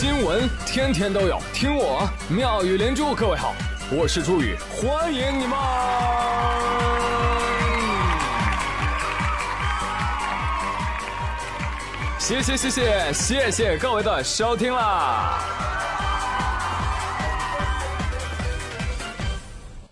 新闻天天都有，听我妙语连珠。各位好，我是朱宇，欢迎你们！谢谢谢谢谢谢各位的收听啦！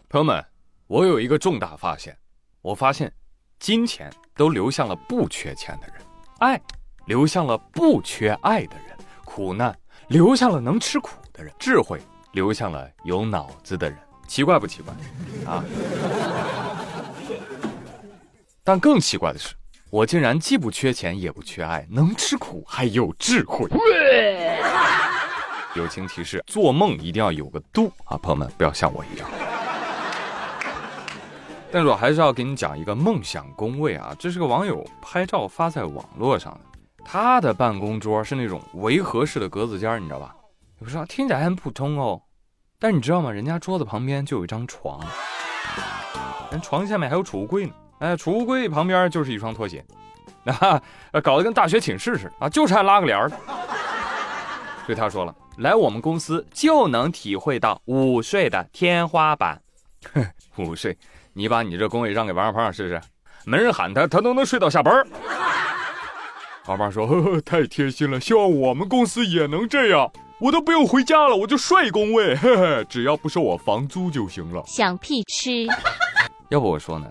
朋友们，我有一个重大发现，我发现金钱都流向了不缺钱的人，爱流向了不缺爱的人。苦难留下了能吃苦的人，智慧留下了有脑子的人，奇怪不奇怪？啊！但更奇怪的是，我竟然既不缺钱，也不缺爱，能吃苦，还有智慧。友情提示：做梦一定要有个度啊，朋友们，不要像我一样。但是我还是要给你讲一个梦想工位啊，这是个网友拍照发在网络上的。他的办公桌是那种围合式的格子间，你知道吧？有时候听起来很普通哦，但你知道吗？人家桌子旁边就有一张床，人床下面还有储物柜呢。哎，储物柜旁边就是一双拖鞋，啊，搞得跟大学寝室似的啊，就差拉个帘儿。所以他说了，来我们公司就能体会到午睡的天花板。午睡，你把你这工位让给王二胖试试，没人喊他，他都能睡到下班。老板说：“呵呵，太贴心了，希望我们公司也能这样，我都不用回家了，我就睡工位，嘿嘿，只要不收我房租就行了。”想屁吃！要不我说呢，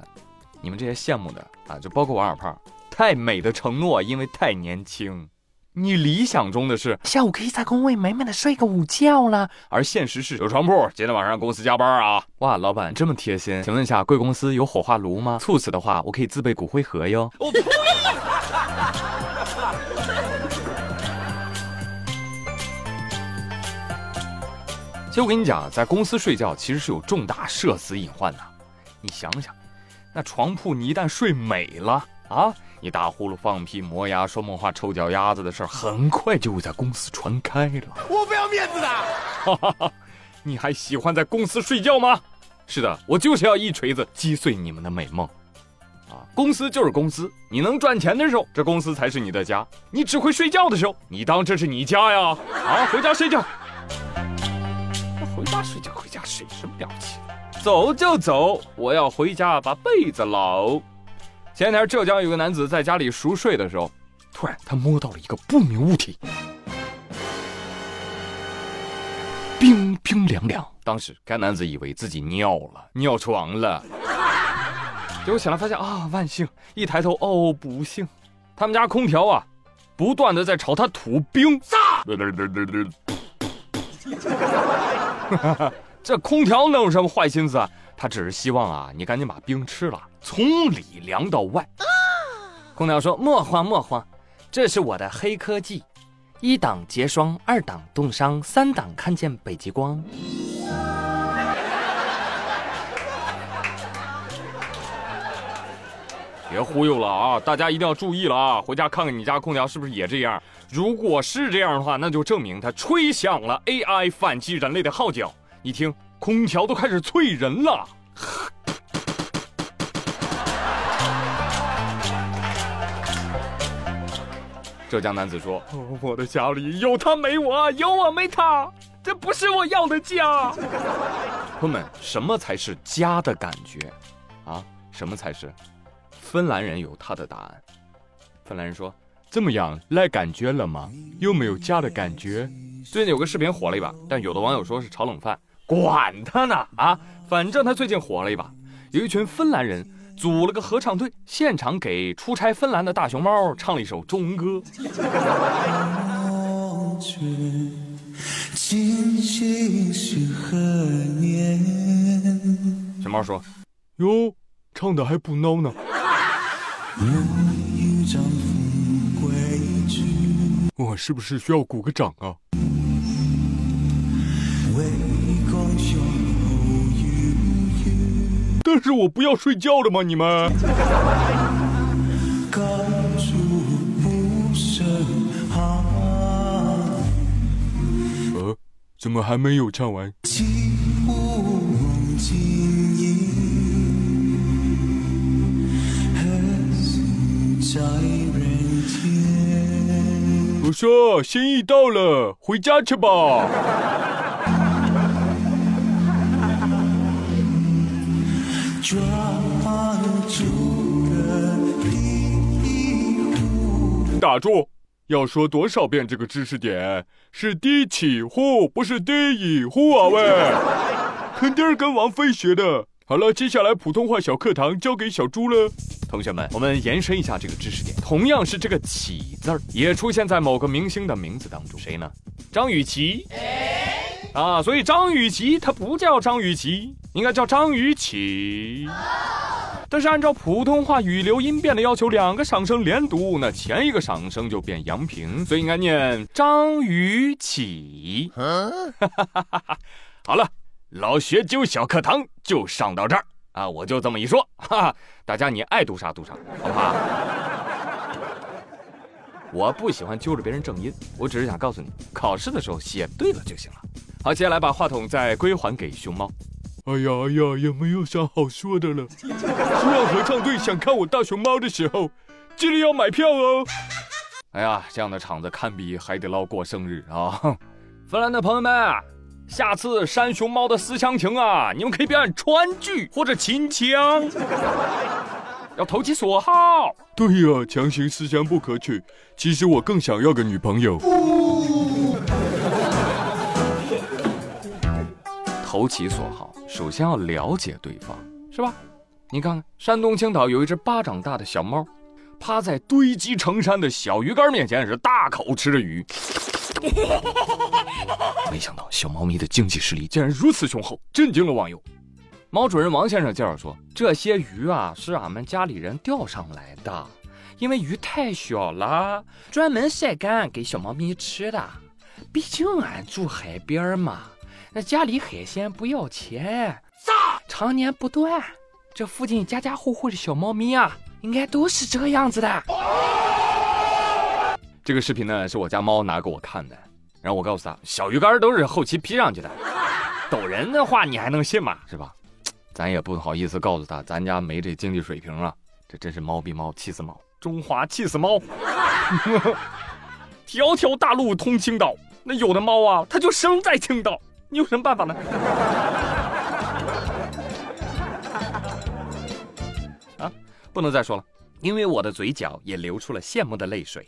你们这些羡慕的啊，就包括王二胖，太美的承诺，因为太年轻。你理想中的是下午可以在工位美美的睡个午觉了，而现实是有床铺，今天晚上公司加班啊！哇，老板这么贴心，请问一下，贵公司有火化炉吗？猝死的话，我可以自备骨灰盒哟。就我跟你讲，在公司睡觉其实是有重大社死隐患的。你想想，那床铺你一旦睡美了啊，你打呼噜、放屁、磨牙、说梦话、臭脚丫子的事儿，很快就会在公司传开了。我不要面子的，你还喜欢在公司睡觉吗？是的，我就是要一锤子击碎你们的美梦。啊，公司就是公司，你能赚钱的时候，这公司才是你的家；你只会睡觉的时候，你当这是你家呀？啊，回家睡觉。回家睡觉，回家睡，什么了不起？走就走，我要回家把被子捞。前天浙江有个男子在家里熟睡的时候，突然他摸到了一个不明物体，冰冰凉凉。当时该男子以为自己尿了，尿床了。结果醒来发现啊，万幸！一抬头，哦，不幸，他们家空调啊，不断的在朝他吐冰。这空调能有什么坏心思啊？他只是希望啊，你赶紧把冰吃了，从里凉到外。空调说：“莫慌莫慌，这是我的黑科技，一档结霜，二档冻伤，三档看见北极光。”别忽悠了啊！大家一定要注意了啊！回家看看你家空调是不是也这样。如果是这样的话，那就证明它吹响了 AI 反击人类的号角。你听，空调都开始催人了。浙江男子说：“我的家里有他没我，有我没他，这不是我要的家。”朋友们，什么才是家的感觉啊？什么才是？芬兰人有他的答案。芬兰人说。怎么样，来感觉了吗？有没有家的感觉？最近有个视频火了一把，但有的网友说是炒冷饭，管他呢啊！反正他最近火了一把，有一群芬兰人组了个合唱队，现场给出差芬兰的大熊猫唱了一首中文歌。熊猫说：“哟，唱的还不孬呢。” 我是不是需要鼓个掌啊？但是我不要睡觉了吗？你们？呃，怎么还没有唱完？我说心意到了，回家去吧。打住！要说多少遍这个知识点是低起户，不是低以户啊喂！肯定是跟王菲学的。好了，接下来普通话小课堂交给小猪了。同学们，我们延伸一下这个知识点，同样是这个“起”字儿，也出现在某个明星的名字当中。谁呢？张雨绮。啊，所以张雨绮她不叫张雨绮，应该叫张雨绮。但是按照普通话语流音变的要求，两个赏声连读，那前一个赏声就变阳平，所以应该念张雨绮。好了，老学究小课堂就上到这儿啊，我就这么一说，哈哈，大家你爱读啥读啥，好不好？我不喜欢揪着别人正音，我只是想告诉你，考试的时候写对了就行了。好，接下来把话筒再归还给熊猫。哎呀哎呀，也没有啥好说的了。希望合唱队想看我大熊猫的时候，记得要买票哦。哎呀，这样的场子堪比海底捞过生日啊！芬兰的朋友们，下次山熊猫的思乡情啊，你们可以表演川剧或者秦腔，要投其所好。对呀，强行思乡不可取。其实我更想要个女朋友。投其所好。首先要了解对方，是吧？你看看，山东青岛有一只巴掌大的小猫，趴在堆积成山的小鱼干面前，是大口吃着鱼。没想到小猫咪的经济实力竟然如此雄厚，震惊了网友。猫主人王先生介绍说：“这些鱼啊，是俺们家里人钓上来的，因为鱼太小了，专门晒干给小猫咪吃的。毕竟俺住海边嘛。”那家里海鲜不要钱，常年不断。这附近家家户户的小猫咪啊，应该都是这个样子的。这个视频呢，是我家猫拿给我看的，然后我告诉他，小鱼干都是后期 P 上去的。抖人的话你还能信吗？是吧？咱也不好意思告诉他，咱家没这经济水平啊。这真是猫比猫气死猫，中华气死猫。条条大路通青岛，那有的猫啊，它就生在青岛。你有什么办法呢？啊，不能再说了，因为我的嘴角也流出了羡慕的泪水。